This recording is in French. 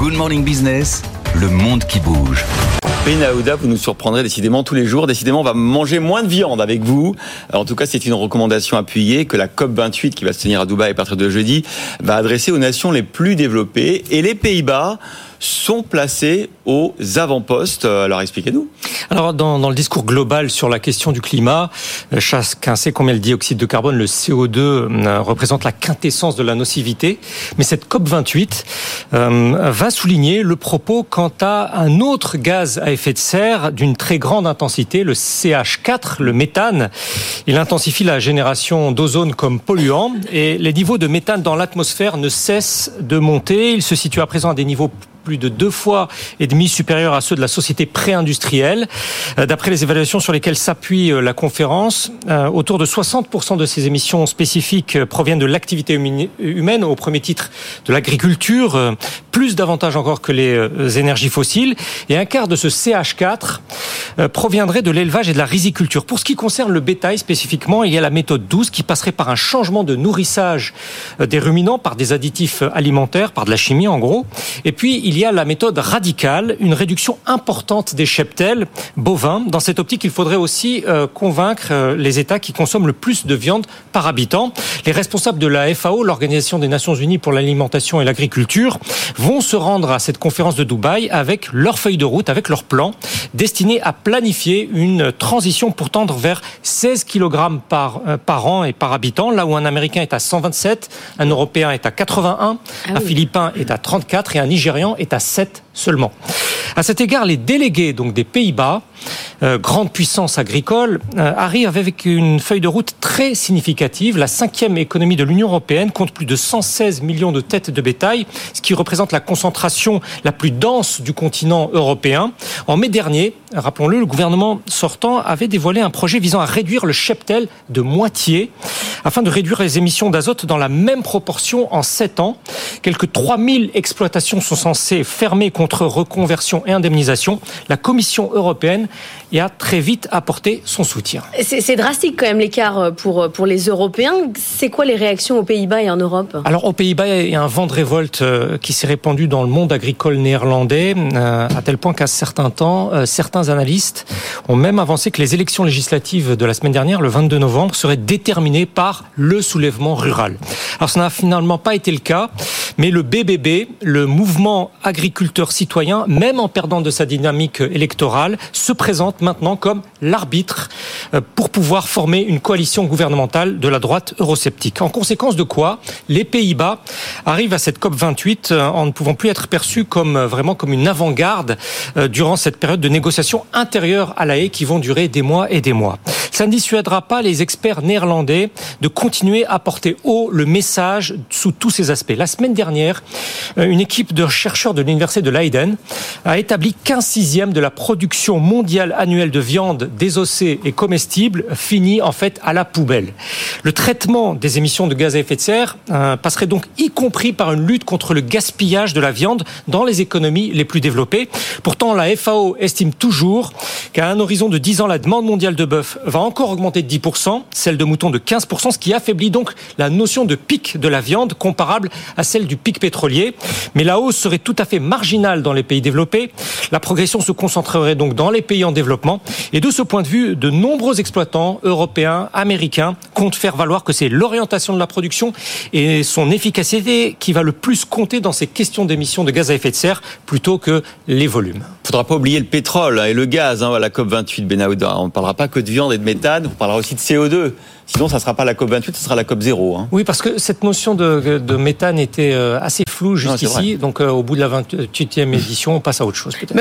Good Morning Business, le monde qui bouge. Benaouda, vous nous surprendrez décidément tous les jours. Décidément, on va manger moins de viande avec vous. En tout cas, c'est une recommandation appuyée que la COP28, qui va se tenir à Dubaï à partir de jeudi, va adresser aux nations les plus développées. Et les Pays-Bas sont placés aux avant-postes. Alors expliquez-nous. Alors dans, dans, le discours global sur la question du climat, euh, chacun sait combien le dioxyde de carbone, le CO2, euh, représente la quintessence de la nocivité. Mais cette COP 28 euh, va souligner le propos quant à un autre gaz à effet de serre d'une très grande intensité, le CH4, le méthane. Il intensifie la génération d'ozone comme polluant et les niveaux de méthane dans l'atmosphère ne cessent de monter. Il se situe à présent à des niveaux plus de deux fois et demi supérieurs à ceux de la société pré-industrielle. Euh, d'après les évaluations sur lesquelles s'appuie euh, la conférence, euh, autour de 60% de ces émissions spécifiques proviennent de l'activité humaine, au premier titre de l'agriculture, plus davantage encore que les énergies fossiles, et un quart de ce CH4 proviendrait de l'élevage et de la riziculture. Pour ce qui concerne le bétail spécifiquement, il y a la méthode 12 qui passerait par un changement de nourrissage des ruminants, par des additifs alimentaires, par de la chimie en gros, et puis il y a la méthode radicale, une réduction importante des cheptels bovins. Dans cette optique, il faudrait aussi euh, convaincre euh, les États qui consomment le plus de viande par habitant. Les responsables de la FAO, l'Organisation des Nations Unies pour l'alimentation et l'agriculture, vont se rendre à cette conférence de Dubaï avec leur feuille de route, avec leur plan, destiné à planifier une transition pour tendre vers 16 kg par, euh, par an et par habitant, là où un Américain est à 127, un Européen est à 81, ah un Philippin est à 34 et un Nigérian est à 7 seulement. À cet égard, les délégués donc des Pays-Bas, euh, grande puissance agricole, euh, arrivent avec une feuille de route très significative. La cinquième économie de l'Union européenne compte plus de 116 millions de têtes de bétail, ce qui représente la concentration la plus dense du continent européen. En mai dernier, rappelons-le, le gouvernement sortant avait dévoilé un projet visant à réduire le cheptel de moitié afin de réduire les émissions d'azote dans la même proportion en 7 ans. Quelques 3000 exploitations sont censées fermer contre reconversion et indemnisation. La Commission européenne y a très vite apporté son soutien. C'est drastique quand même l'écart euh, pour, euh, pour les Européens. C'est quoi les réactions aux Pays-Bas et en Europe? Alors aux Pays-Bas, il y a un vent de révolte euh, qui s'est répandu dans le monde agricole néerlandais, à tel point qu'à certains temps, certains analystes ont même avancé que les élections législatives de la semaine dernière, le 22 novembre, seraient déterminées par le soulèvement rural. Alors ça n'a finalement pas été le cas, mais le BBB, le mouvement agriculteur citoyen, même en perdant de sa dynamique électorale, se présente maintenant comme l'arbitre euh, pour pouvoir former une coalition gouvernementale de la droite eurosceptique. En conséquence de quoi, les Pays-Bas arrivent à cette COP 28 euh, en ne pouvant plus être perçus comme euh, vraiment comme une avant-garde durant cette période de négociations intérieures à la haie qui vont durer des mois et des mois. Ça ne dissuadera pas les experts néerlandais de continuer à porter haut le message sous tous ses aspects. La semaine dernière, une équipe de chercheurs de l'université de Leiden a établi qu'un sixième de la production mondiale annuelle de viande désossée et comestible finit en fait à la poubelle. Le traitement des émissions de gaz à effet de serre euh, passerait donc y compris par une lutte contre le gaspillage de la viande dans les économies les plus développées. Pourtant, la FAO estime toujours qu'à un horizon de 10 ans, la demande mondiale de bœuf va encore augmenter de 10%, celle de mouton de 15%, ce qui affaiblit donc la notion de pic de la viande comparable à celle du pic pétrolier. Mais la hausse serait tout à fait marginale dans les pays développés. La progression se concentrerait donc dans les pays en développement. Et de ce point de vue, de nombreux exploitants européens, américains comptent faire valoir que c'est l'orientation de la production et son efficacité qui va le plus compter dans ces questions d'émissions de gaz à effet de serre plutôt que les volumes. Faudra pas oublier le pétrole et le gaz hein, à la COP28 Benaouda. On ne parlera pas que de viande et de méthane, on parlera aussi de CO2. Sinon, ça ne sera pas la COP28, ce sera la COP 0. Hein. Oui, parce que cette notion de, méthane était euh, assez floue jusqu'ici. Donc, euh, au bout de la 28e édition, on passe à autre chose peut-être.